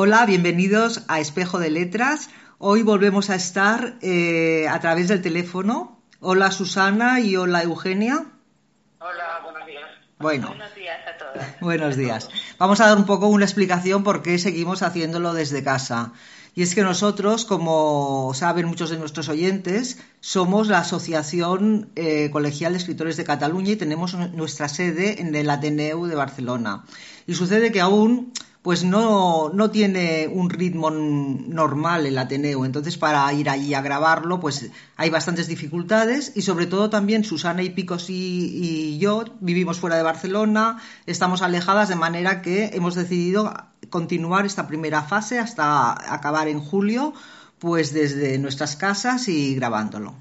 Hola, bienvenidos a Espejo de Letras. Hoy volvemos a estar eh, a través del teléfono. Hola Susana y hola Eugenia. Hola, buenos días. Bueno. Buenos días a todas. Buenos días. Vamos a dar un poco una explicación por qué seguimos haciéndolo desde casa. Y es que nosotros, como saben muchos de nuestros oyentes, somos la Asociación eh, Colegial de Escritores de Cataluña y tenemos nuestra sede en el Ateneu de Barcelona. Y sucede que aún pues no, no tiene un ritmo normal el Ateneo. Entonces, para ir allí a grabarlo, pues hay bastantes dificultades y sobre todo también Susana y Picos y, yo vivimos fuera de Barcelona, estamos alejadas de manera que hemos decidido continuar esta primera fase hasta acabar en julio, pues desde nuestras casas y grabándolo.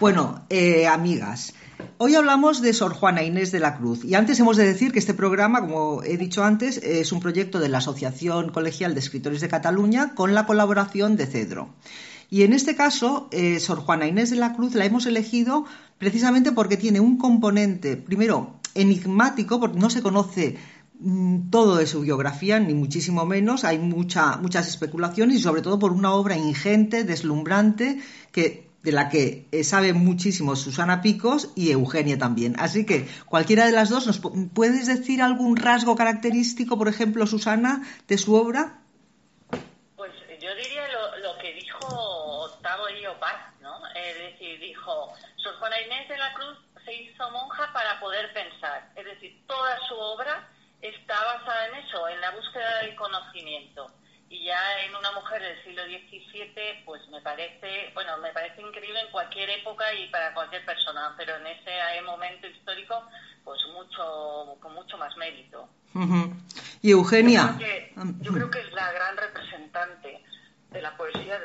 Bueno, eh, amigas, Hoy hablamos de Sor Juana Inés de la Cruz y antes hemos de decir que este programa, como he dicho antes, es un proyecto de la Asociación Colegial de Escritores de Cataluña con la colaboración de Cedro. Y en este caso, eh, Sor Juana Inés de la Cruz la hemos elegido precisamente porque tiene un componente, primero, enigmático, porque no se conoce mm, todo de su biografía, ni muchísimo menos. Hay muchas especulaciones y sobre todo por una obra ingente, deslumbrante, que de la que eh, sabe muchísimo Susana Picos y Eugenia también. Así que cualquiera de las dos, ¿nos puedes decir algún rasgo característico, por ejemplo, Susana, de su obra? Pues yo diría lo, que dijo Octavo Paz, ¿no? Es decir, dijo, Sor Juana Inés de la Cruz se hizo monja para poder pensar. Es decir, toda su obra está basada en eso, en la búsqueda del conocimiento y ya en una mujer del siglo XVII, pues me parece, bueno, me parece increíble en cualquier época y para cualquier persona, pero en ese momento histórico, pues mucho, con mucho más mérito. Y Eugenia. Yo creo, que, es la gran representante de la poesía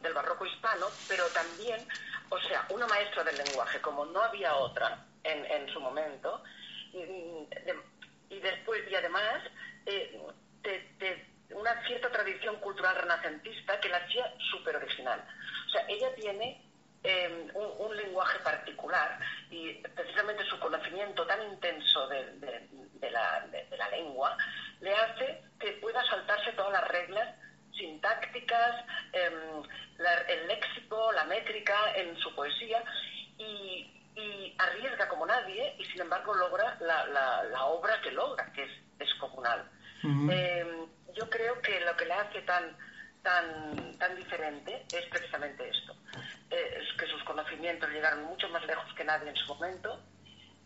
del barroco hispano, pero también, o sea, una maestra del lenguaje, como no había otra en, en su momento, y, después, y además, eh, te una cierta tradición cultural renacentista que la hacía súper original. O sea, ella tiene em, un, lenguaje particular y precisamente su conocimiento tan intenso de, la, lengua le hace que pueda saltarse todas las reglas sintácticas, em, el léxico, la métrica en su poesía y, arriesga como nadie y sin embargo logra la, obra que logra, que es descomunal yo creo que lo que le hace tan, tan, tan diferente es precisamente esto. Eh, es que sus conocimientos llegaron mucho más lejos que nadie en su momento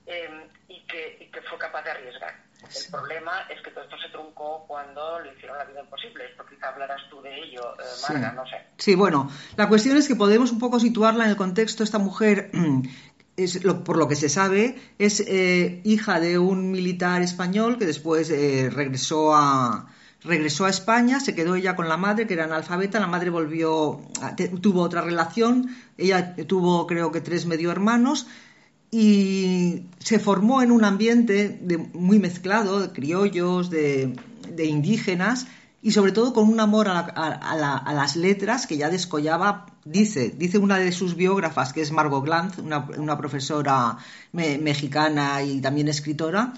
eh, y, que, fue capaz de arriesgar. El problema es que todo esto se truncó cuando le hicieron la vida imposible. Esto quizá hablarás tú de ello, eh, Marga, no sé. Sí, bueno, la cuestión es que podemos un poco situarla en el contexto. Esta mujer es, por lo que se sabe, es hija de un militar español que después regresó a, regresó a España, se quedó ella con la madre, que era analfabeta, la madre volvió, tuvo otra relación, ella tuvo creo que tres medio hermanos y se formó en un ambiente muy mezclado, de criollos, de, indígenas y sobre todo con un amor a, las letras que ya descollaba, dice, dice una de sus biógrafas, que es Margot Glantz, una, profesora mexicana y también escritora,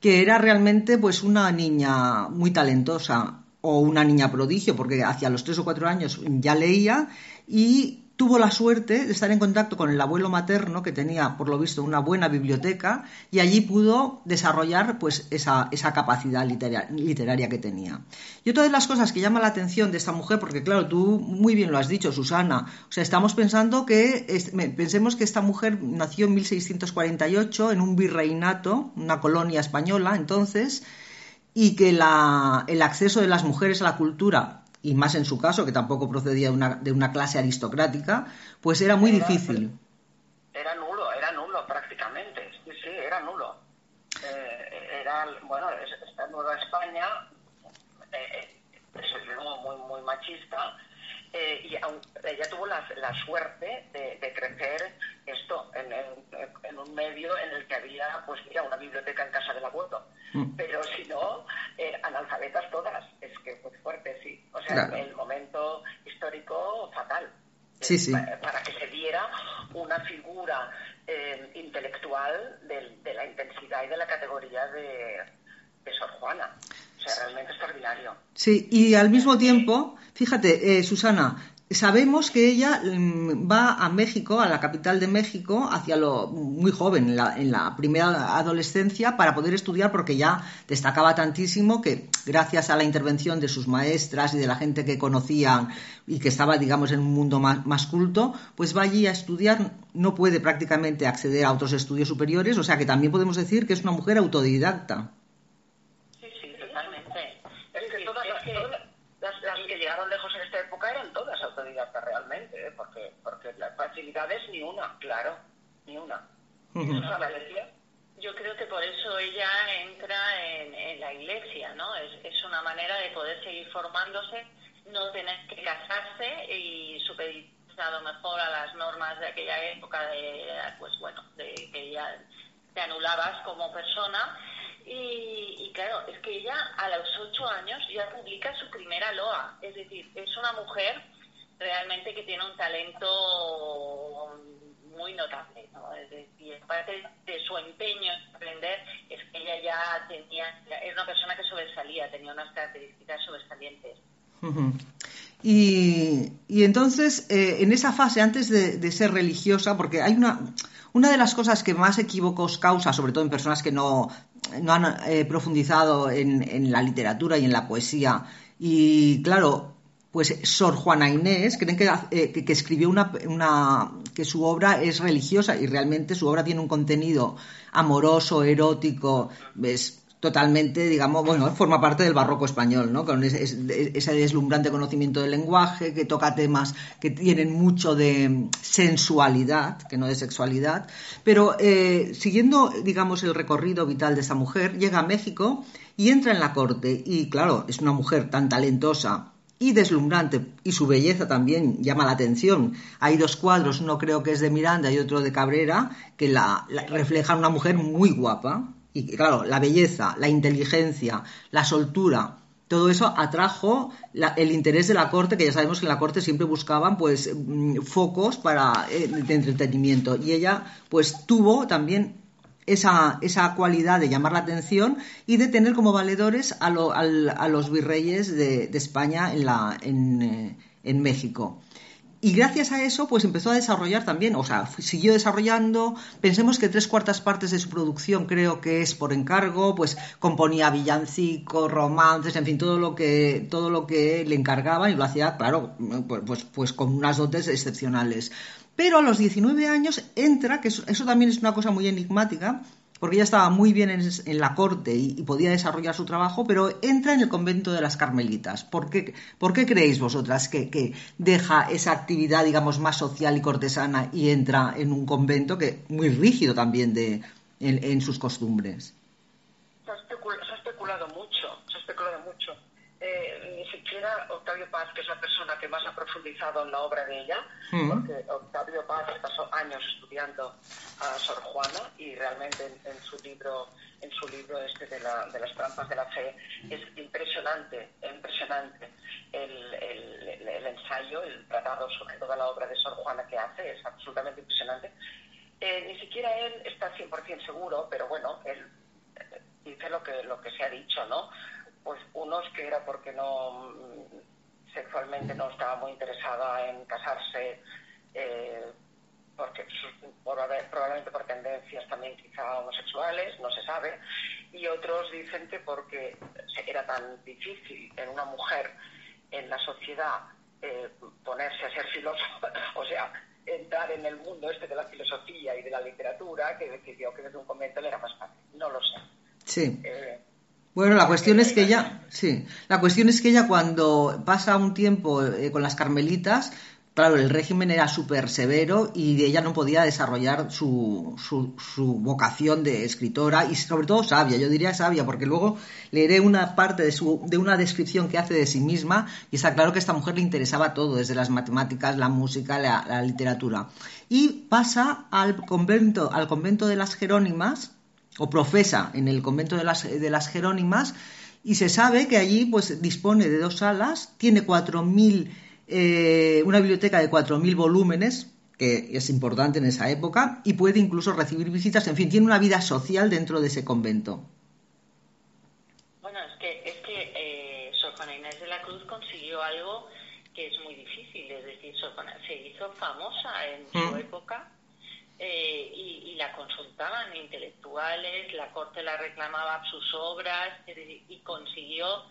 que era realmente pues una niña muy talentosa o una niña prodigio, porque hacia los tres o cuatro años ya leía y tuvo la suerte de estar en contacto con el abuelo materno que tenía, por lo visto, una buena biblioteca y allí pudo desarrollar pues esa, esa capacidad literaria, que tenía. Y otra de las cosas que llama la atención de esta mujer, porque claro, tú muy bien lo has dicho, Susana, o sea, estamos pensando que, pensemos que esta mujer nació en 1648 en un virreinato, una colonia española entonces, y que la, el acceso de las mujeres a la cultura y más en su caso, que tampoco procedía de una, de una clase aristocrática, pues era muy difícil. Era nulo, era nulo prácticamente, sí, sí, era nulo. Eh, era, bueno, esta Nueva España eh, es muy, muy machista eh, y ella tuvo la, la suerte de, de, crecer esto en, en, un medio en el que había, pues mira, una biblioteca en casa del abuelo. Mm. Pero si no, eh, analfabetas todas. Es que fue fuerte, sí. O sea, el momento histórico fatal. Sí, sí. Para, que se diera una figura eh, intelectual de, de, la intensidad y de la categoría de, de Sor Juana. Sea, realmente extraordinario. Sí, y al mismo tiempo, fíjate, eh, Susana, Sabemos que ella mm, va a México, a la capital de México, hacia lo muy joven, en la, primera adolescencia, para poder estudiar, porque ya destacaba tantísimo que, gracias a la intervención de sus maestras y de la gente que conocían y que estaba, digamos, en un mundo más, más culto, pues va allí a estudiar, no puede prácticamente acceder a otros estudios superiores, o sea que también podemos decir que es una mujer autodidacta. llegaron lejos en esta época eran todas autodidactas realmente, ¿eh? porque, porque ni una, claro, ni una. Yo creo que por eso ella entra en, la iglesia, ¿no? Es, es, una manera de poder seguir formándose, no tener que casarse y supeditarse a lo mejor a las normas de aquella época de, pues bueno, de que ya te anulabas como persona y, claro, es que ella a los ocho años ya publica su primera loa. Es decir, es una mujer realmente que tiene un talento muy notable. ¿no? Decir, aparte de su empeño en aprender, es que ella ya tenía, es una persona que sobresalía, tenía unas características sobresalientes. Y, y entonces, eh, en esa fase, antes de, ser religiosa, porque hay una, una de las cosas que más equívocos causa, sobre todo en personas que no no han eh, profundizado en, la literatura y en la poesía. Y claro, pues Sor Juana Inés creen que, eh, que, escribió una, una, que su obra es religiosa y realmente su obra tiene un contenido amoroso, erótico, ¿ves? totalmente, digamos, bueno, forma parte del barroco español, ¿no? Con ese, ese, deslumbrante conocimiento del lenguaje, que toca temas que tienen mucho de sensualidad, que no de sexualidad. Pero eh, siguiendo, digamos, el recorrido vital de esta mujer, llega a México y entra en la corte. Y claro, es una mujer tan talentosa y deslumbrante, y su belleza también llama la atención. Hay dos cuadros, uno creo que es de Miranda y otro de Cabrera, que la, la reflejan una mujer muy guapa y claro, la belleza, la inteligencia, la soltura, todo eso atrajo el interés de la corte, que ya sabemos que en la corte siempre buscaban pues mm, focos para eh, de entretenimiento. Y ella pues tuvo también esa, esa cualidad de llamar la atención y de tener como valedores a, a los virreyes de, España en, la, en, eh, en México. Y gracias a eso, pues empezó a desarrollar también, o sea, siguió desarrollando. Pensemos que tres cuartas partes de su producción creo que es por encargo, pues componía villancicos, romances, en fin, todo lo que, todo lo que le encargaban y lo hacía, claro, pues, pues, pues con unas dotes excepcionales. Pero a los 19 años entra, que eso también es una cosa muy enigmática, porque ella estaba muy bien en, la corte y, podía desarrollar su trabajo, pero entra en el convento de las Carmelitas. ¿Por qué, por qué creéis vosotras que, deja esa actividad, digamos, más social y cortesana y entra en un convento que muy rígido también de, en, sus costumbres? Se ha, especulado mucho, se ha especulado mucho. Eh, ni siquiera Octavio Paz, que es la persona que más ha profundizado en la obra de ella, mm. porque Octavio Paz pasó años estudiando a Sor Juana y realmente en, su libro en su libro este de, la, de, las trampas de la fe es impresionante impresionante el, el, ensayo el tratado sobre toda la obra de Sor Juana que hace es absolutamente impresionante eh, ni siquiera él está 100% seguro pero bueno él dice lo que lo que se ha dicho no pues unos que era porque no sexualmente no estaba muy interesada en casarse eh, porque probablemente por tendencias también quizá homosexuales, no se sabe, y otros dicen que porque era tan difícil en una mujer en la sociedad eh, ponerse a ser filósofa, o sea, entrar en el mundo este de la filosofía y de la literatura, que decidió que desde un convento le era más fácil. No lo sé. Sí. Eh, bueno, la cuestión es que ella, sí, la cuestión es que ella cuando pasa un tiempo eh, con las carmelitas, claro, el régimen era súper severo y ella no podía desarrollar su, su, vocación de escritora y sobre todo sabia, yo diría sabia, porque luego leeré una parte de, su, de una descripción que hace de sí misma y está claro que a esta mujer le interesaba todo, desde las matemáticas, la música, la, literatura. Y pasa al convento, al convento de las Jerónimas, o profesa en el convento de las, de las Jerónimas, y se sabe que allí pues dispone de dos salas, tiene cuatro mil eh, una biblioteca de 4.000 volúmenes, que es importante en esa época, y puede incluso recibir visitas, en fin, tiene una vida social dentro de ese convento. Bueno, es que, es que eh, Sor Juana Inés de la Cruz consiguió algo que es muy difícil, es decir, Sor se hizo famosa en su mm. época eh, y, la consultaban intelectuales, la corte la reclamaba sus obras y consiguió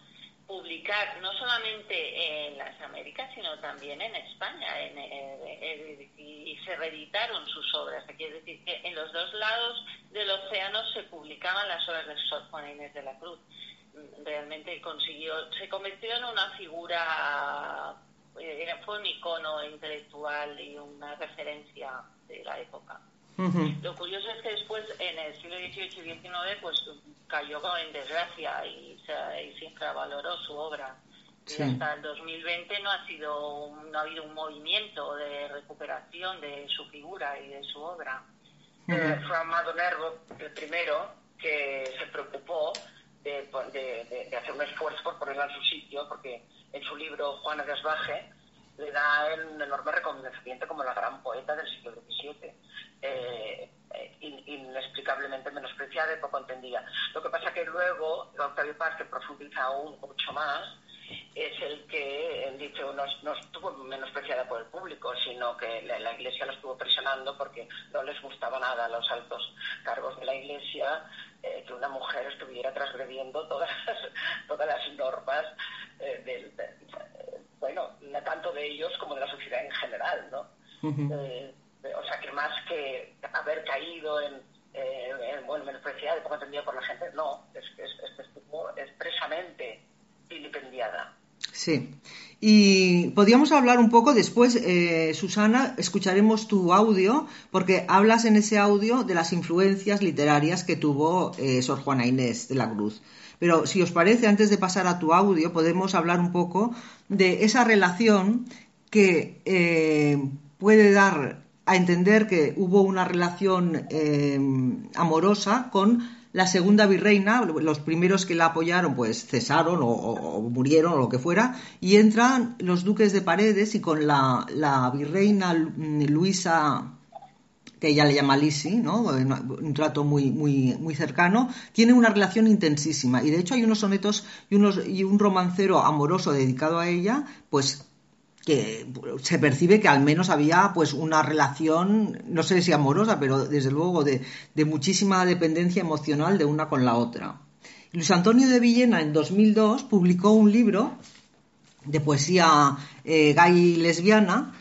publicar no solamente en las Américas, sino también en España, y se reeditaron sus obras. Quiere decir que en los dos lados del océano se publicaban las obras de Sor Juana Inés de la Cruz. Realmente consiguió, se convirtió en una figura, eh, fue un icono intelectual y una referencia de la época. Lo curioso es que después, en el siglo XVIII y XIX, pues cayó en desgracia y se, y se infravaloró su obra. Y hasta el 2020 no ha sido no ha habido un movimiento de recuperación de su figura y de su obra. Eh, fue Amado Nervo el primero que se preocupó de, de, hacer un esfuerzo por ponerla en su sitio, porque en su libro Juana de Asbaje le da un enorme reconocimiento como la gran poeta del siglo XVII. Eh, eh, inexplicablemente menospreciada y poco entendida. Lo que pasa que luego Octavio Paz, que profundiza aún mucho más, es el que dice no, no, estuvo menospreciada por el público, sino que la, Iglesia la estuvo presionando porque no les gustaba nada a los altos cargos de la Iglesia eh, que una mujer estuviera transgrediendo todas las, todas las normas del, bueno, tanto de ellos como de la sociedad en general, ¿no? o sea, que más que haber caído en, eh, en bueno, menospreciada y poco entendida por la gente, no, es es, expresamente vilipendiada. Sí. Y podríamos hablar un poco después, eh, Susana, escucharemos tu audio, porque hablas en ese audio de las influencias literarias que tuvo eh, Sor Juana Inés de la Cruz. Pero si os parece, antes de pasar a tu audio, podemos hablar un poco de esa relación que eh, puede dar a entender que hubo una relación amorosa con la segunda virreina, los primeros que la apoyaron pues cesaron o, murieron o lo que fuera, y entran los duques de Paredes y con la, virreina Luisa, que ella le llama Lisi, ¿no? un trato muy, muy, muy cercano, tiene una relación intensísima. Y de hecho hay unos sonetos y, unos, y un romancero amoroso dedicado a ella, pues que se percibe que al menos había pues una relación, no sé si amorosa, pero desde luego de, muchísima dependencia emocional de una con la otra. Luis Antonio de Villena en 2002 publicó un libro de poesía eh, gay lesbiana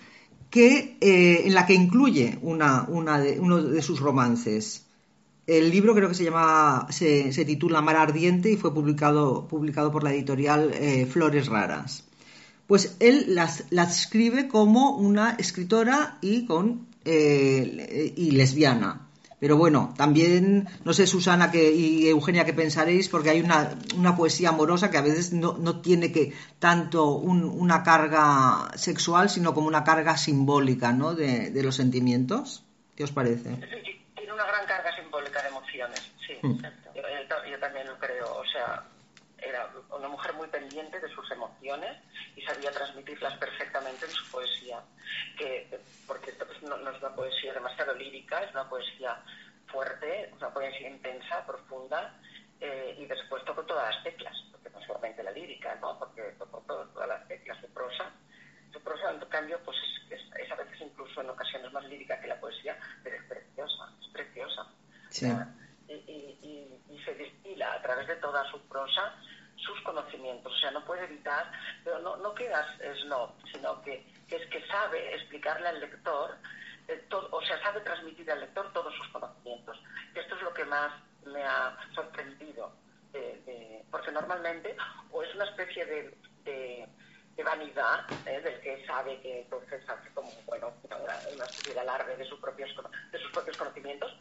que, eh, en la que incluye una, una de, uno de sus romances. El libro creo que se llama, se, titula Mar Ardiente y fue publicado, publicado por la editorial eh, Flores Raras pues él las, escribe como una escritora y, con, eh, y lesbiana. Pero bueno, también, no sé, Susana que, y Eugenia, qué pensaréis, porque hay una, una poesía amorosa que a veces no, no tiene que tanto una carga sexual, sino como una carga simbólica ¿no? de, de los sentimientos. ¿Qué os parece? Tiene una gran carga simbólica de emociones, sí. Mm. Yo, yo, también lo creo. O sea, era una mujer muy pendiente de sus emociones y sabía transmitirlas perfectamente en su poesía, que, porque no, no es una poesía demasiado lírica, es una poesía fuerte, una poesía intensa, profunda, eh, y después tocó todas las teclas, porque no solamente la lírica, porque tocó todas las teclas de prosa. Su prosa, en cambio, pues es, a veces incluso en ocasiones más lírica que la poesía, pero es preciosa, es preciosa. y, se destila a través de toda su prosa sus conocimientos, o sea, no puede evitar, pero no, no quedas snob, sino que, es que sabe explicarle al lector, eh, o sea, sabe transmitir al lector todos sus conocimientos. Esto es lo que más me ha sorprendido, porque normalmente o es una especie de, de, vanidad ¿eh? del que sabe que entonces hace como bueno una, especie de alarde de sus propios de sus propios conocimientos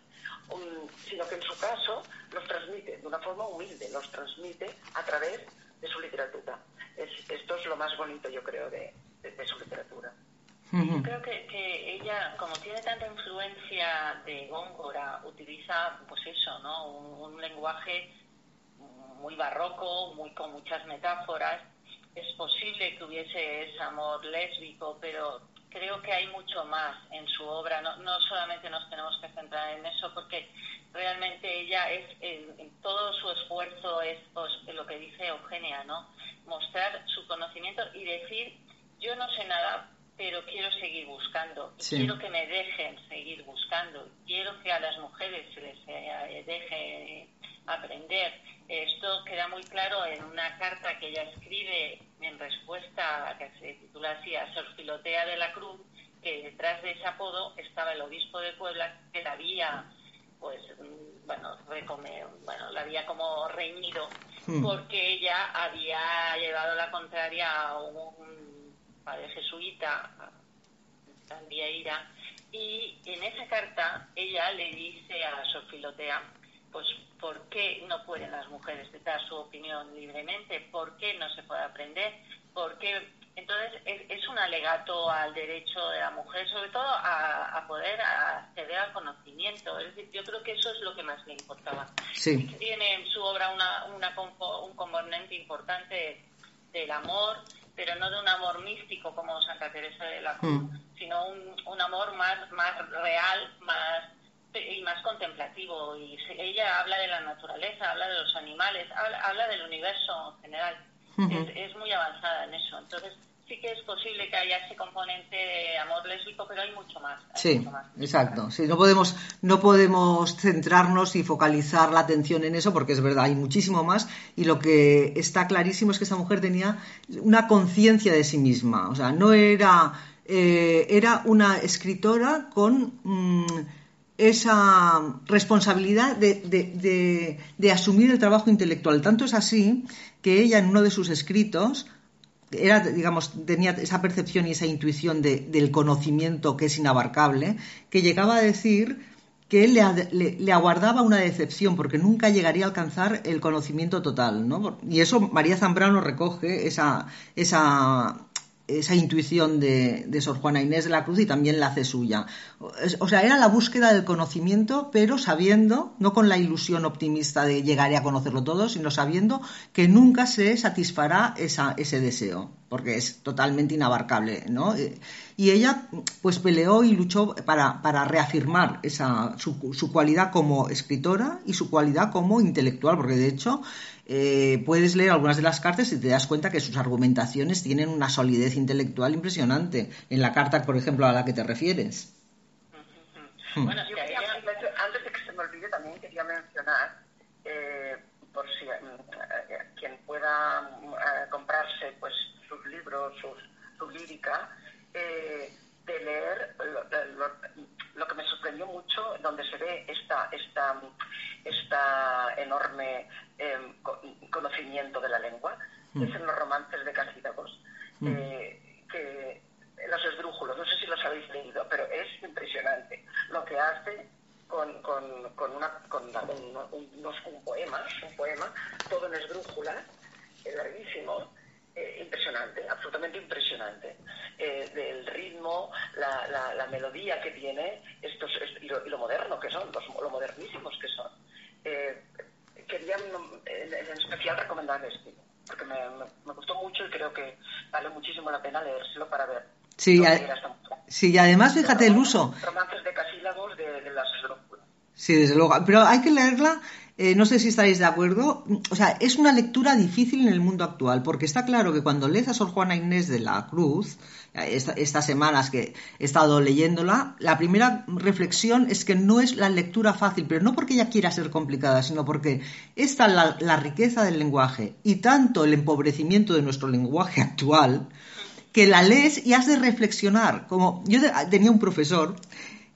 sino que en su caso los transmite de una forma humilde los transmite a través de su literatura esto es lo más bonito yo creo de, su literatura yo creo que, que, ella, como tiene tanta influencia de Góngora, utiliza, pues eso, ¿no? Un, un lenguaje muy barroco, muy con muchas metáforas, es posible que hubiese ese amor lésbico, pero creo que hay mucho más en su obra. No, no solamente nos tenemos que centrar en eso, porque realmente ella es, en, todo su esfuerzo es pues, lo que dice Eugenia, ¿no? Mostrar su conocimiento y decir, yo no sé nada, pero quiero seguir buscando. Quiero que me dejen seguir buscando. Quiero que a las mujeres se les eh, deje aprender. Esto queda muy claro en una carta que ella escribe en respuesta a que se titula así a Sor Filotea de la Cruz, que detrás de ese apodo estaba el obispo de Puebla que la había pues bueno, bueno, la había como reñido hmm. porque ella había llevado la contraria a un padre jesuita, Vieira, y en esa carta ella le dice a Sor Filotea pues ¿por qué no pueden las mujeres dar su opinión libremente? ¿Por qué no se puede aprender? ¿Por qué? Entonces, es, un alegato al derecho de la mujer, sobre todo a, poder acceder al conocimiento. Es decir, yo creo que eso es lo que más le importaba. Sí. Tiene en su obra una, un componente importante del amor, pero no de un amor místico como Santa Teresa de la Cruz, mm. sino un, un amor más, más real, más y más contemplativo. Y ella habla de la naturaleza, habla de los animales, habla, del universo en general. es, muy avanzada en eso. Entonces, sí que es posible que haya ese componente de amor lésbico, pero hay mucho más. sí, exacto. Sí, no podemos, no podemos centrarnos y focalizar la atención en eso, porque es verdad, hay muchísimo más. Y lo que está clarísimo es que esta mujer tenía una conciencia de sí misma. O sea, no era. Eh, era una escritora con. Mm, esa responsabilidad de, asumir el trabajo intelectual. Tanto es así que ella en uno de sus escritos era, digamos, tenía esa percepción y esa intuición del conocimiento que es inabarcable, que llegaba a decir que él le, aguardaba una decepción porque nunca llegaría a alcanzar el conocimiento total, Y eso María Zambrano recoge esa, esa esa intuición de, Sor Juana Inés de la Cruz y también la hace suya. O sea, era la búsqueda del conocimiento, pero sabiendo, no con la ilusión optimista de llegar a conocerlo todo, sino sabiendo que nunca se satisfará ese deseo, porque es totalmente inabarcable, ¿no? Y ella, pues peleó y luchó para, para reafirmar esa, su, su cualidad como escritora y su cualidad como intelectual, porque de hecho eh, puedes leer algunas de las cartas y te das cuenta que sus argumentaciones tienen una solidez intelectual impresionante. En la carta, por ejemplo, a la que te refieres. Hmm. Bueno, yo antes de que se me olvide, también quería mencionar, eh, por si eh, quien pueda comprarse pues sus libros, su lírica, de leer lo, que me sorprendió mucho, donde se ve esta, esta, esta enorme em, conocimiento de la lengua, mm. es en los romances de Casídagos, mm. eh, que los esdrújulos, no sé si los habéis leído, pero es impresionante lo que hace con, con, con, una, con unos, un poema, un poema, todo en esdrújulas, larguísimo, eh, impresionante, absolutamente impresionante. Eh, del ritmo, la, la, melodía que tiene, estos, y, lo, moderno que son, los, lo modernísimos que son. Eh, quería en, especial recomendar este, porque me, me, gustó mucho y creo que vale muchísimo la pena leérselo para ver. Sí, sí y además fíjate el uso. Romances de casílabos de, de las Sí, desde luego. Pero hay que leerla eh, no sé si estaréis de acuerdo, o sea, es una lectura difícil en el mundo actual, porque está claro que cuando lees a Sor Juana Inés de la Cruz, estas semanas que he estado leyéndola, la primera reflexión es que no es la lectura fácil, pero no porque ella quiera ser complicada, sino porque esta la, la riqueza del lenguaje y tanto el empobrecimiento de nuestro lenguaje actual, que la lees y has de reflexionar. Como yo tenía un profesor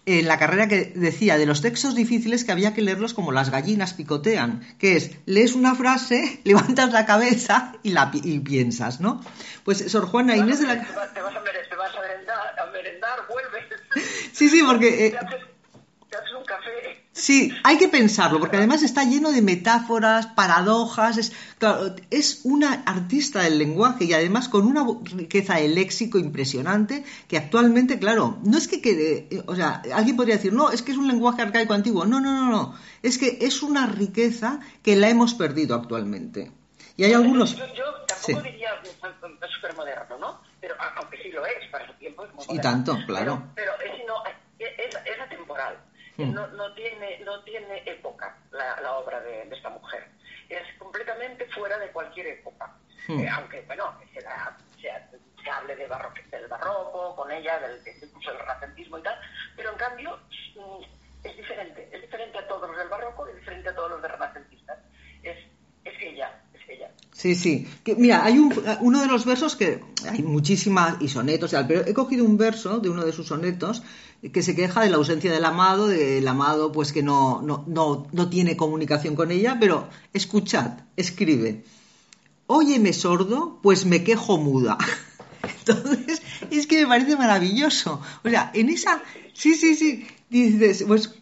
en la carrera que decía de los textos difíciles que había que leerlos como las gallinas picotean, que es, lees una frase, levantas la cabeza y, la, y piensas, ¿no? Pues Sor Juana Inés de la... Te vas, a, merendar, a merendar, vuelves. Sí, sí, porque... Eh, te haces un café. Sí, hay que pensarlo, porque además está lleno de metáforas, paradojas. Es, claro, es una artista del lenguaje y además con una riqueza de léxico impresionante que actualmente, claro, no es que quede. O sea, alguien podría decir, no, es que es un lenguaje arcaico antiguo. No, no, no, no. Es que es una riqueza que la hemos perdido actualmente. Y hay algunos. Yo, tampoco diría súper moderno, ¿no? Pero aunque sí lo es, para su tiempo es muy moderno. Y tanto, claro. Pero, pero es, no, es, es atemporal. Mm. No, no, tiene, no tiene época la, la obra de, de, esta mujer. Es completamente fuera de cualquier época. Mm. Eh, aunque, bueno, se, se, se, hable de barro, del barroco, con ella, del, incluso del renacentismo y tal, pero en cambio mm, es diferente. Es diferente a todos los del barroco y diferente a todos los de renacentistas. Es, es ella, es ella. Sí, sí. Que, mira, hay un, uno de los versos que hay muchísimas y sonetos, pero he cogido un verso de uno de sus sonetos que se queja de la ausencia del amado, del amado pues que no, no, no, no tiene comunicación con ella, pero escuchad, escribe, óyeme sordo, pues me quejo muda. Entonces, es que me parece maravilloso. O sea, en esa, sí, sí, sí, dices, pues,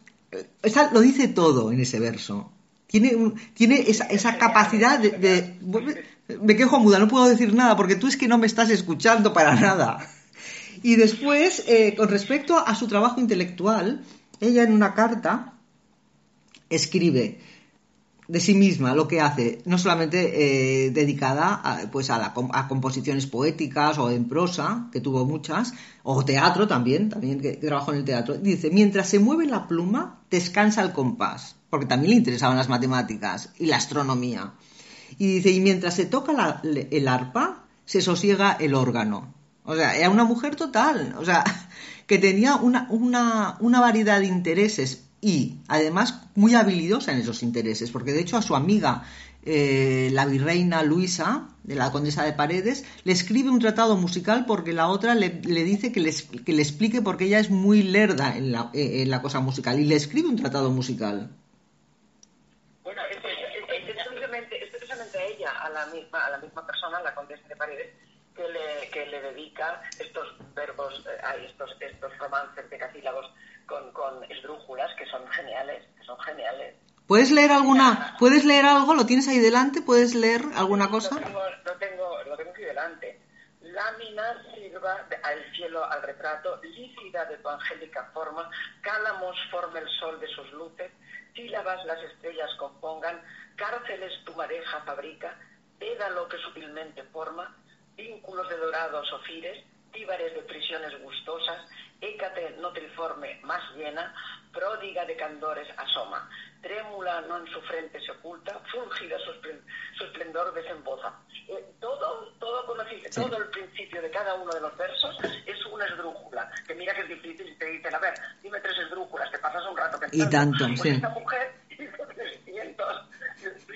esa, lo dice todo en ese verso. Tiene, tiene esa, esa capacidad de, de, me quejo muda, no puedo decir nada porque tú es que no me estás escuchando para nada. Y después, eh, con respecto a su trabajo intelectual, ella en una carta escribe de sí misma lo que hace, no solamente eh, dedicada a, pues a, la, a, composiciones poéticas o en prosa, que tuvo muchas, o teatro también, también que, trabajó en el teatro. Dice, mientras se mueve la pluma, descansa el compás, porque también le interesaban las matemáticas y la astronomía. Y dice, y mientras se toca el arpa, se sosiega el órgano. O sea, era una mujer total, o sea, que tenía una, una, una variedad de intereses y además muy habilidosa en esos intereses, porque de hecho a su amiga, eh, la virreina Luisa, de la condesa de Paredes, le escribe un tratado musical porque la otra le, le dice que le, que le, explique porque ella es muy lerda en la, eh, en la, cosa musical y le escribe un tratado musical. Bueno, es, es, es, precisamente, es precisamente a ella, a la misma, a la misma persona, la condesa de Paredes, que le, dedica estos verbos, eh, estos, estos romances decasílabos con, con esdrújulas que son geniales, que son geniales. ¿Puedes leer alguna? ¿Puedes leer algo? ¿Lo tienes ahí delante? ¿Puedes leer alguna cosa? Lo tengo, lo tengo, lo tengo aquí delante. Lámina sirva al cielo, al retrato, lícida de tu angélica forma, cálamos forma el sol de sus luces, sílabas las estrellas compongan, cárceles tu madeja fabrica, lo que sutilmente forma, vínculos de dorados ofires, tíbares de prisiones gustosas, Hécate no triforme más llena, pródiga de candores asoma, trémula no en su frente se oculta, fúlgida su, su esplendor desemboza. Eh, todo, todo, conocido, sí. todo el principio de cada uno de los versos es una esdrújula, que mira que es difícil y te dicen, a ver, dime tres esdrújulas, te pasas un rato pensando. Y tanto, pues sí. Esta mujer hizo 300,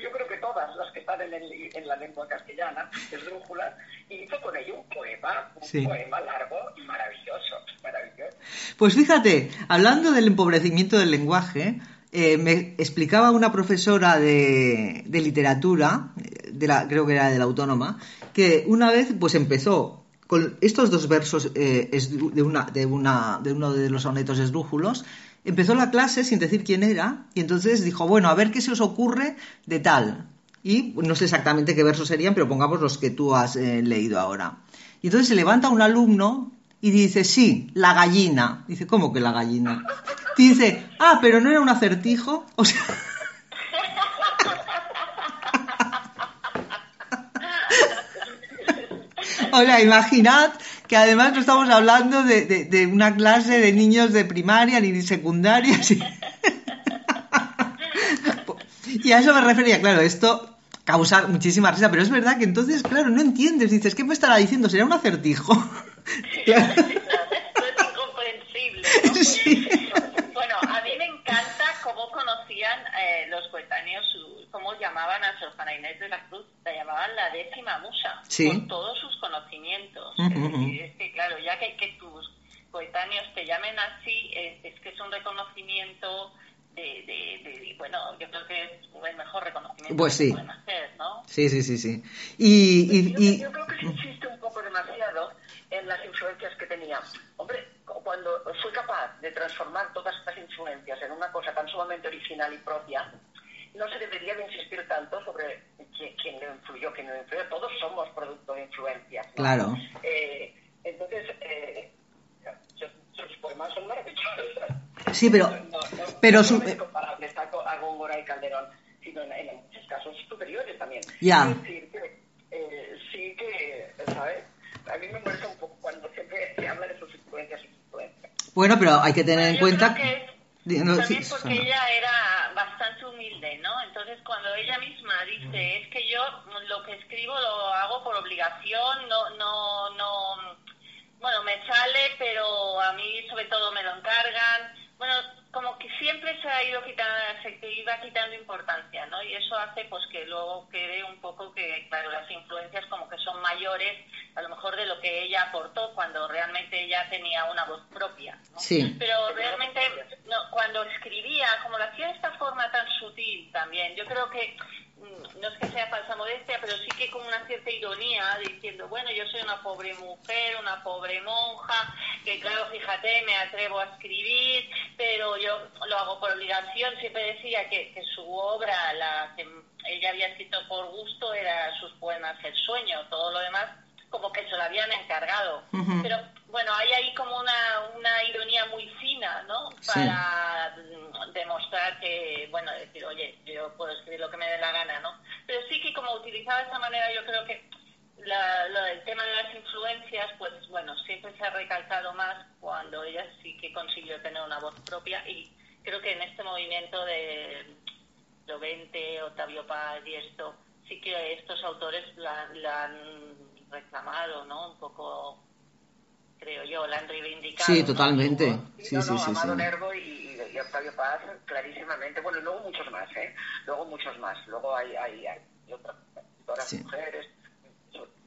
yo creo que todas las que están en, el, en la lengua castellana, esdrújulas, hizo con ello un poema, un sí. poema largo y maravilloso, maravilloso. Pues fíjate, hablando del empobrecimiento del lenguaje, eh, me explicaba una profesora de, de literatura, de la, creo que era de la Autónoma, que una vez pues empezó con estos dos versos eh, de, una, de, una, de uno de los sonetos esdrújulos, empezó la clase sin decir quién era y entonces dijo, bueno, a ver qué se os ocurre de tal. Y no sé exactamente qué versos serían, pero pongamos los que tú has eh, leído ahora. Y entonces se levanta un alumno y dice, sí, la gallina. Dice, ¿cómo que la gallina? Dice, ah, pero no era un acertijo. O sea... O sea, imaginad que además no estamos hablando de, de, de, una clase de niños de primaria ni de secundaria. Y a eso me refería, claro, esto causa muchísima risa, pero es verdad que entonces, claro, no entiendes, dices, ¿qué me estará diciendo? ¿Será un acertijo? Claro. es incomprensible. ¿no? Bueno, a mí me encanta cómo conocían eh, los coetáneos, cómo llamaban a Sor Juana Inés de la Cruz, la llamaban la décima musa, con todos sus conocimientos. es, que, claro, ya que, que tus coetáneos te llamen así, es que es un reconocimiento de, bueno, yo creo que es el mejor reconocimiento pues sí. que pueden hacer, ¿no? Sí, sí, sí, sí. Y, y, yo, creo que se insiste un poco demasiado en las influencias que tenía. Hombre, cuando fui capaz de transformar todas estas influencias en una cosa tan sumamente original y propia, no se debería de insistir tanto sobre quién, le influyó, quién no influyó. Todos somos producto de influencias. Claro. Eh, entonces, eh, poemas son maravillosos. Sí, pero... No, pero su... es comparable a Góngora y Calderón, sino en, muchos casos superiores también. Ya. Es decir, que eh, sí que, ¿sabes? A mí me molesta un poco cuando siempre se habla de sus influencias y sus influencias. Bueno, pero hay que tener en cuenta... Que no, también porque ella era bastante humilde, ¿no? Entonces cuando ella misma dice, es que yo lo que escribo lo hago por obligación, no, no, no, bueno, me sale, pero a mí sobre todo me lo encargan. Bueno, como que siempre se ha ido quitando, se iba quitando importancia, ¿no? Y eso hace pues que luego quede un poco que, claro, las influencias como que son mayores a lo mejor de lo que ella aportó cuando realmente ella tenía una voz propia, ¿no? Sí. Pero realmente no, cuando escribía, como lo hacía de esta forma tan sutil también, yo creo que no es que sea falsa modestia, pero sí que con una cierta ironía, diciendo, bueno, yo soy una pobre mujer, una pobre monja, que claro, fíjate, me atrevo a escribir, pero yo lo hago por obligación. Siempre decía que, que su obra, la que ella había escrito por gusto, era sus poemas El sueño, todo lo demás como que se lo habían encargado. Pero bueno, hay ahí como una, una ironía muy fina, ¿no? Para demostrar que, bueno, decir, oye, yo puedo escribir lo que me dé la gana, ¿no? Pero sí que como utilizaba de esa manera, yo creo que la, lo del tema de las influencias, pues bueno, siempre se ha recalcado más cuando ella sí que consiguió tener una voz propia y creo que en este movimiento de Lovente, Octavio Paz y esto, sí que estos autores la, la han reclamado, ¿no? Un poco, creo yo, la han reivindicado. Sí, totalmente. Sí, no, sí, sí, Amado Nervo y, y, Octavio Paz, clarísimamente. Bueno, y luego muchos más, ¿eh? Luego muchos más. Luego hay, hay, hay otras, mujeres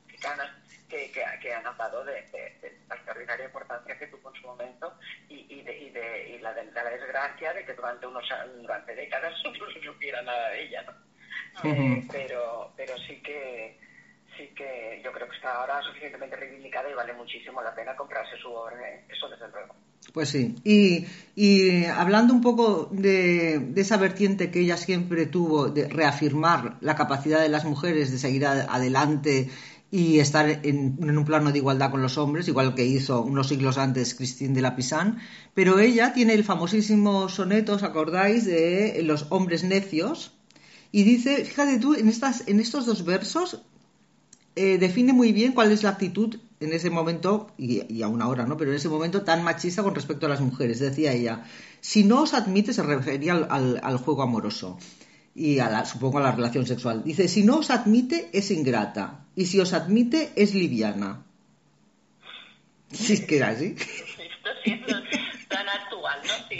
mexicanas que, que, que, han hablado de, de, la extraordinaria importancia que tuvo en su momento y, y, de, y, de, y la, de, la desgracia de que durante unos durante décadas no se supiera nada de ella, ¿no? eh, pero, pero sí que sí que yo creo que está ahora suficientemente reivindicada y vale muchísimo la pena comprarse su obra, ¿eh? eso desde luego. Pues sí, y, y hablando un poco de, de, esa vertiente que ella siempre tuvo de reafirmar la capacidad de las mujeres de seguir adelante y estar en, en, un plano de igualdad con los hombres, igual que hizo unos siglos antes Christine de la Pisan, pero ella tiene el famosísimo soneto, ¿os acordáis?, de los hombres necios, y dice, fíjate tú, en, estas, en estos dos versos eh, define muy bien cuál es la actitud en ese momento, y, y, aún ahora, ¿no? Pero en ese momento tan machista con respecto a las mujeres. Decía ella, si no os admite, se refería al, al, al juego amoroso y a la, supongo a la relación sexual. Dice, si no os admite, es ingrata. Y si os admite, es liviana. Si es que era así.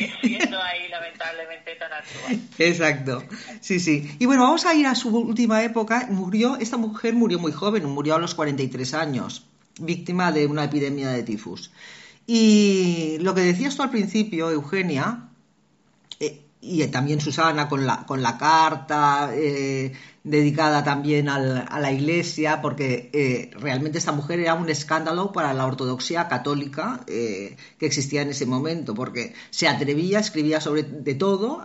Ahí lamentablemente tan actual. Exacto, sí, sí. Y bueno, vamos a ir a su última época. Murió, esta mujer murió muy joven, murió a los 43 años, víctima de una epidemia de tifus. Y lo que decías tú al principio, Eugenia, y también Susana con la, con la carta, eh, dedicada también al, a la Iglesia, porque eh, realmente esta mujer era un escándalo para la ortodoxia católica eh, que existía en ese momento, porque se atrevía, escribía sobre de todo,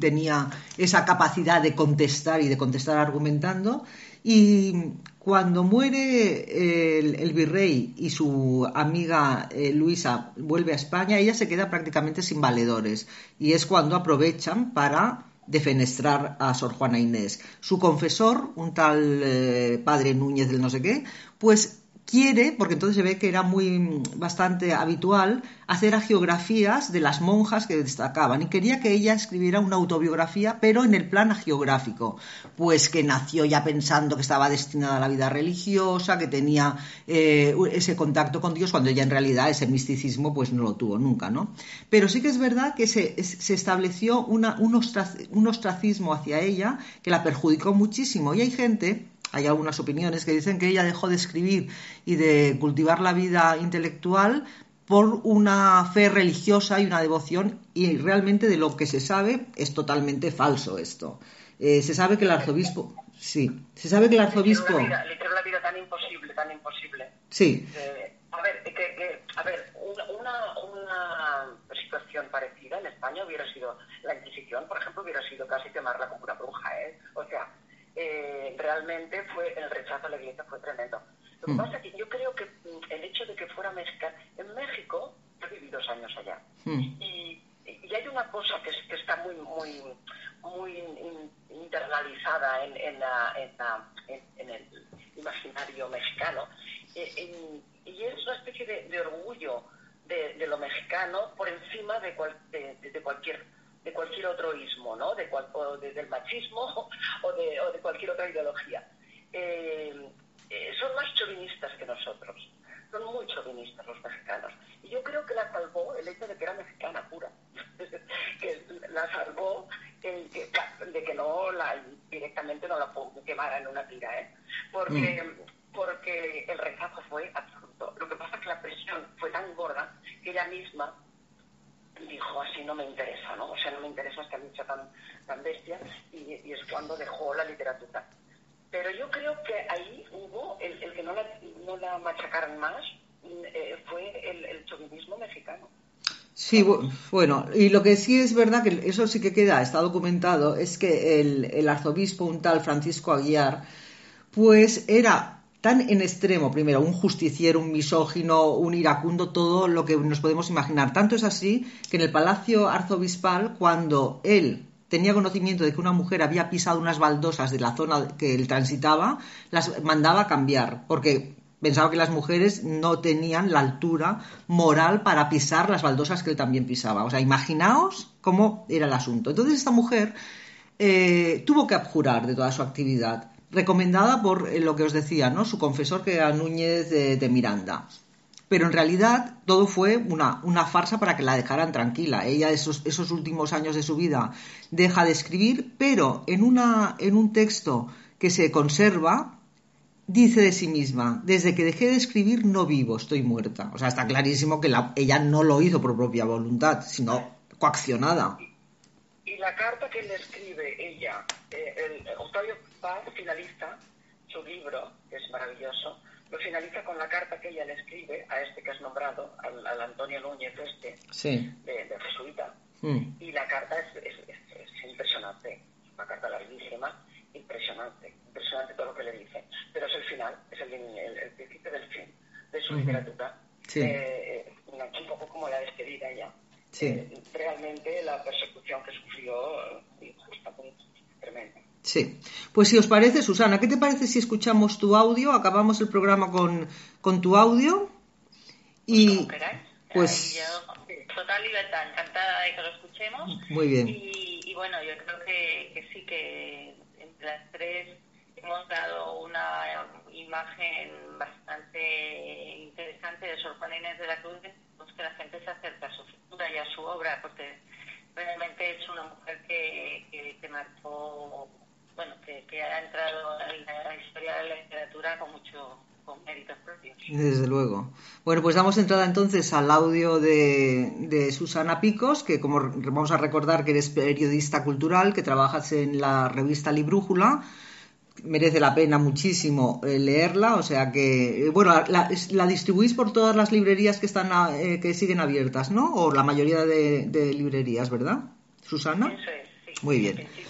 tenía esa capacidad de contestar y de contestar argumentando, y cuando muere el, el virrey y su amiga eh, Luisa vuelve a España, ella se queda prácticamente sin valedores, y es cuando aprovechan para defenestrar a Sor Juana Inés. Su confesor, un tal eh, padre Núñez del no sé qué, pues quiere, porque entonces se ve que era muy bastante habitual, hacer agiografías de las monjas que destacaban. Y quería que ella escribiera una autobiografía, pero en el plan agiográfico, pues que nació ya pensando que estaba destinada a la vida religiosa, que tenía eh, ese contacto con Dios, cuando ella en realidad ese misticismo pues no lo tuvo nunca, ¿no? Pero sí que es verdad que se, estableció una, un ostracismo hacia ella que la perjudicó muchísimo. Y hay gente hay algunas opiniones que dicen que ella dejó de escribir y de cultivar la vida intelectual por una fe religiosa y una devoción y realmente de lo que se sabe es totalmente falso esto. Eh, se sabe que el arzobispo, sí, se sabe que el arzobispo. Le quiero la vida tan imposible, tan imposible. Sí. Eh, a ver, que, a ver, una, una, situación parecida en España hubiera sido la Inquisición, por ejemplo, hubiera sido casi quemarla como una bruja, ¿eh? O sea, eh, realmente fue el rechazo a la iglesia fue tremendo. Lo que mm. pasa es que yo creo que mm, el hecho de que fuera mexicana, en México, he vivido dos años allá, mm. y, hay una cosa que, está muy, muy, muy internalizada en, en, el imaginario mexicano, eh, y es una especie de, orgullo de, lo mexicano por encima de, de cualquier de cualquier otro ismo, ¿no? De o del machismo o de, o de, cualquier otra ideología. Eh, eh, son más chauvinistas que nosotros, son muy chauvinistas los mexicanos. Y yo creo que la salvó el hecho de que era mexicana pura, que la salvó de que no la directamente no la quemara en una tira, ¿eh? Porque, mm. porque el rechazo fue absoluto. Lo que pasa es que la presión fue tan gorda que ella misma dijo así no me interesa, ¿no? O sea, no me interesa esta lucha tan, bestia y, es cuando dejó la literatura. Pero yo creo que ahí hubo, el, que no la, no la machacaron más eh, fue el, el mexicano. Sí, bueno, y lo que sí es verdad, que eso sí que queda, está documentado, es que el, el arzobispo, un tal Francisco Aguiar, pues era tan en extremo, primero, un justiciero, un misógino, un iracundo, todo lo que nos podemos imaginar. Tanto es así que en el Palacio Arzobispal, cuando él tenía conocimiento de que una mujer había pisado unas baldosas de la zona que él transitaba, las mandaba a cambiar, porque pensaba que las mujeres no tenían la altura moral para pisar las baldosas que él también pisaba. O sea, imaginaos cómo era el asunto. Entonces esta mujer eh, tuvo que abjurar de toda su actividad recomendada por eh, lo que os decía, ¿no? Su confesor que era Núñez de, Miranda. Pero en realidad todo fue una, farsa para que la dejaran tranquila. Ella esos, esos últimos años de su vida deja de escribir, pero en, una, en un texto que se conserva, dice de sí misma, desde que dejé de escribir no vivo, estoy muerta. O sea, está clarísimo que ella no lo hizo por propia voluntad, sino coaccionada. Y la carta que le escribe ella, eh, el, Octavio Paz finaliza su libro, que es maravilloso, lo finaliza con la carta que ella le escribe a este que has nombrado, al, Antonio Núñez este, de, de, Jesuita. Mm. Y la carta es, impresionante, una carta larguísima, impresionante, impresionante todo lo que le dice. Pero es el final, es el, el, principio del fin de su literatura. Eh, eh, un poco como la despedida ya. Eh, realmente la persecución que sufrió tremenda. Sí. Pues si os parece, Susana, ¿qué te parece si escuchamos tu audio? Acabamos el programa con, con tu audio. Y pues... total libertad, encantada de que lo escuchemos. Muy bien. Y, bueno, yo creo que, que, sí que entre las tres hemos dado una imagen bastante interesante de Sor Juana Inés de la Cruz, pues que la gente se acerca a su figura y a su obra, porque realmente es una mujer que, que, que marcó bueno, que, ha entrado en la historia de la literatura con mucho con méritos propios. Desde luego. Bueno, pues damos entrada entonces al audio de, de, Susana Picos, que como vamos a recordar que eres periodista cultural, que trabajas en la revista Librújula. Merece la pena muchísimo eh, leerla, o sea que, eh, bueno, la, la, distribuís por todas las librerías que están eh, que siguen abiertas, ¿no? O la mayoría de, de librerías, ¿verdad, Susana? Eso es, sí. Muy bien. En principio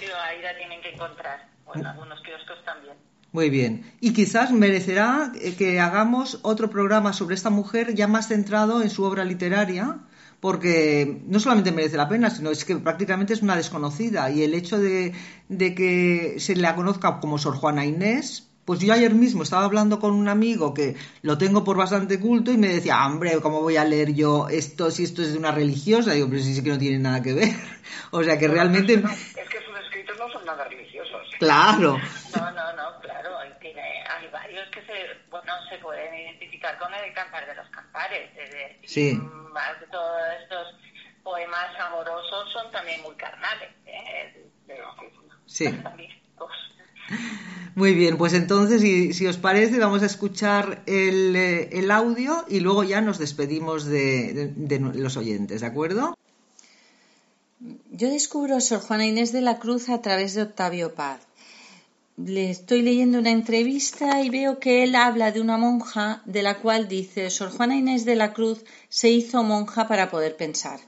tienen que encontrar, o en algunos kioscos también. Muy bien. Y quizás merecerá eh, que hagamos otro programa sobre esta mujer ya más centrado en su obra literaria, porque no solamente merece la pena, sino es que prácticamente es una desconocida. Y el hecho de, que se la conozca como Sor Juana Inés, Pues yo ayer mismo estaba hablando con un amigo que lo tengo por bastante culto y me decía, hombre, ¿cómo voy a leer yo esto si esto es de una religiosa? Digo, pero sí, sí que no tiene nada que ver. o sea que realmente sus escritos no son nada religiosos. Claro. No, no, no, claro. hay varios que se, bueno, se pueden identificar con el cantar de los cantares. sí. Más de todos estos poemas amorosos son también muy carnales. ¿eh? Sí. Muy bien, pues entonces, si, os parece, vamos a escuchar eh, el, audio y luego ya nos despedimos de, los oyentes, ¿de acuerdo? Yo descubro a Sor Juana Inés de la Cruz a través de Octavio Paz. Le estoy leyendo una entrevista y veo que él habla de una monja de la cual dice, Sor Juana Inés de la Cruz se hizo monja para poder pensar.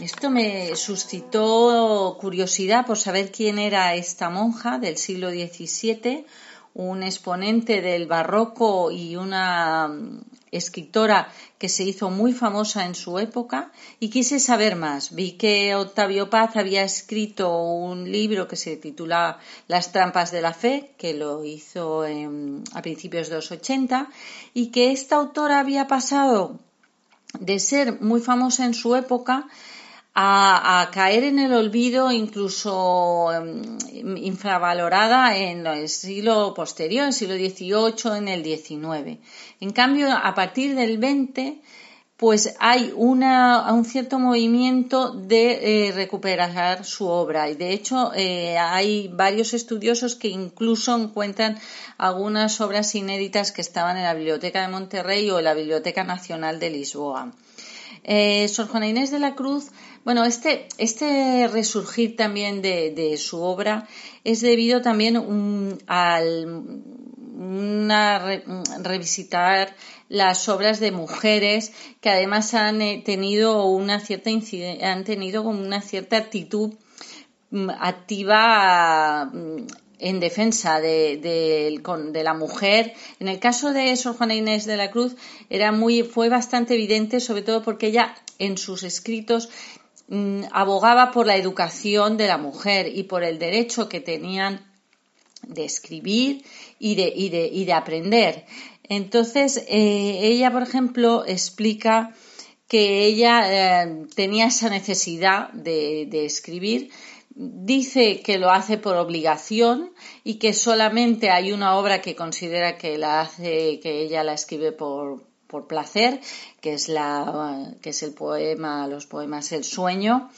Esto me suscitó curiosidad por saber quién era esta monja del siglo XVII, un exponente del barroco y una escritora que se hizo muy famosa en su época y quise saber más. Vi que Octavio Paz había escrito un libro que se titula Las trampas de la fe, que lo hizo a principios de los 80, y que esta autora había pasado de ser muy famosa en su época a, caer en el olvido, incluso em, infravalorada en el siglo posterior, en el siglo XVIII, en el XIX. En cambio, a partir del XX, pues hay un cierto movimiento de eh, recuperar su obra y de hecho eh, hay varios estudiosos que incluso encuentran algunas obras inéditas que estaban en la Biblioteca de Monterrey o en la Biblioteca Nacional de Lisboa. Eh, Sor Juana Inés de la Cruz bueno, este, este resurgir también de, su obra es debido también a revisitar las obras de mujeres que además han eh, tenido una cierta han tenido una cierta actitud mm, activa mm, en defensa de, de, la mujer. En el caso de Sor Juana Inés de la Cruz era muy, fue bastante evidente, sobre todo porque ella en sus escritos Mm, abogaba por la educación de la mujer y por el derecho que tenían de escribir y de, y de, y de aprender. Entonces, eh, ella, por ejemplo, explica que ella eh, tenía esa necesidad de, escribir. Dice que lo hace por obligación y que solamente hay una obra que considera que la hace, que ella la escribe por, por placer, que es, la, que es el poema, los poemas El sueño,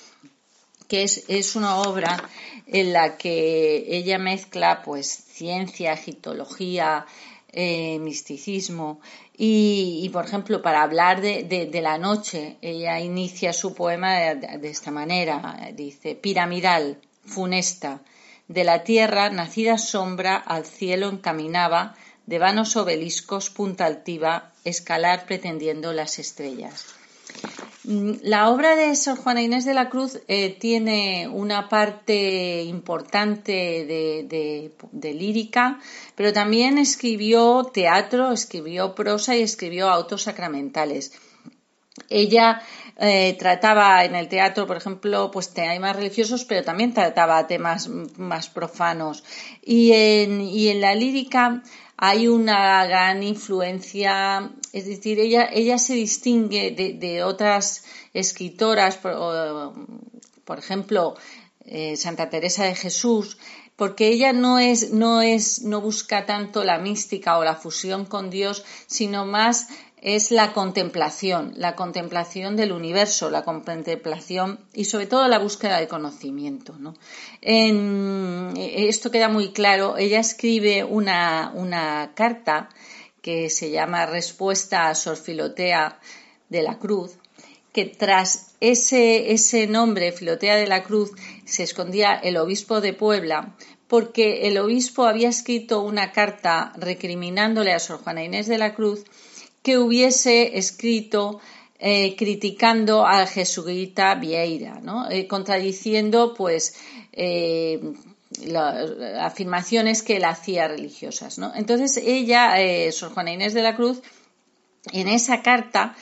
que es, es, una obra en la que ella mezcla pues ciencia, egiptología, eh, misticismo y, por ejemplo, para hablar de, la noche, ella inicia su poema de, de esta manera, dice, piramidal, funesta, de la tierra, nacida sombra, al cielo encaminaba, de vanos obeliscos, punta altiva, escalar pretendiendo las estrellas. Mm, la obra de Sor Juana Inés de la Cruz eh, tiene una parte importante de, lírica, pero también escribió teatro, escribió prosa y escribió autos sacramentales. Ella eh, trataba en el teatro, por ejemplo, pues temas religiosos, pero también trataba temas más profanos. Y en, y en la lírica hay una gran influencia, es decir, ella, ella se distingue de, otras escritoras, por, ejemplo, eh, Santa Teresa de Jesús, porque ella no es, no es, no busca tanto la mística o la fusión con Dios, sino más es la contemplación, la contemplación del universo, la contemplación y sobre todo la búsqueda de conocimiento. En, esto queda muy claro. Ella escribe una, una carta que se llama Respuesta a Sor Filotea de la Cruz, que tras ese, ese nombre, Filotea de la Cruz, se escondía el obispo de Puebla, porque el obispo había escrito una carta recriminándole a Sor Juana Inés de la Cruz que hubiese escrito eh, criticando al jesuita Vieira, ¿no? Eh, contradiciendo pues eh, las afirmaciones que él hacía religiosas. ¿no? Entonces ella, Sor Juana Inés de la Cruz, en esa carta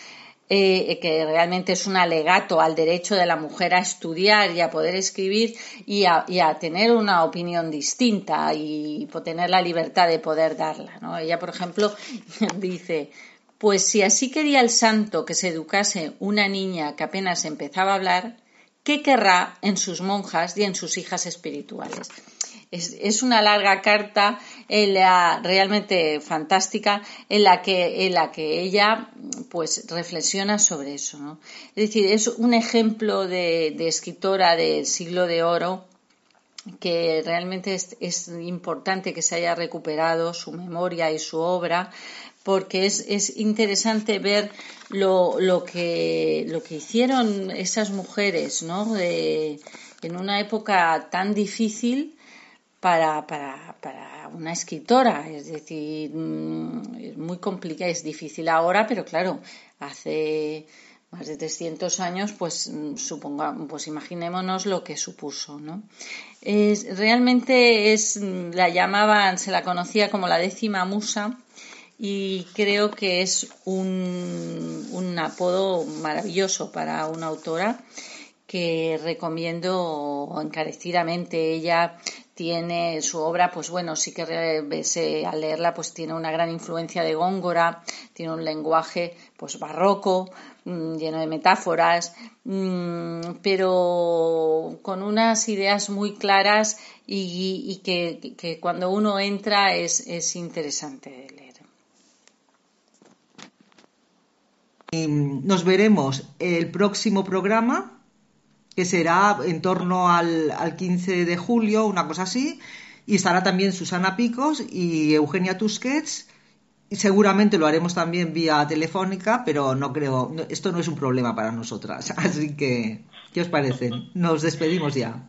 que realmente es un alegato al derecho de la mujer a estudiar y a poder escribir y a, tener una opinión distinta y tener la libertad de poder darla. ¿no? Ella, por ejemplo, dice, pues si así quería el santo que se educase una niña que apenas empezaba a hablar, ¿qué querrá en sus monjas y en sus hijas espirituales? Es, una larga carta en la, realmente fantástica en la que, ella pues reflexiona sobre eso. Es decir, es un ejemplo de, escritora del siglo de oro que realmente es, importante que se haya recuperado su memoria y su obra, porque es, interesante ver lo, lo, que, lo que hicieron esas mujeres ¿no? en una época tan difícil para, para, para una escritora. Es decir, mm, es muy complicado, es difícil ahora, pero claro, hace más de 300 años, pues mm, suponga, pues imaginémonos lo que supuso, ¿no? Es, realmente es, mm, la llamaban, se la conocía como la décima musa y creo que es un, un apodo maravilloso para una autora que recomiendo encarecidamente. Ella tiene su obra, pues bueno, sí que al leerla, pues tiene una gran influencia de Góngora, tiene un lenguaje pues barroco, mm, lleno de metáforas, mm, pero con unas ideas muy claras y, que, cuando uno entra es, es interesante de leer. Nos veremos el próximo programa que será en torno al, al 15 de julio, una cosa así, y estará también Susana Picos y Eugenia Tusquets. Y seguramente lo haremos también vía telefónica, pero no creo, esto no es un problema para nosotras. Así que, ¿qué os parece? Nos despedimos ya.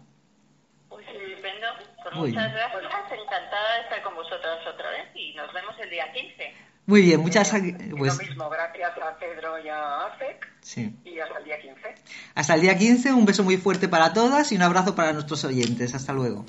Pues estupendo. Pues muchas gracias. Encantada de estar con vosotras otra vez y nos vemos el día 15. Muy bien, muchas gracias. Pues... Lo mismo, gracias a Pedro y a AFEC. Sí. Y hasta el día 15. Hasta el día 15, un beso muy fuerte para todas y un abrazo para nuestros oyentes. Hasta luego.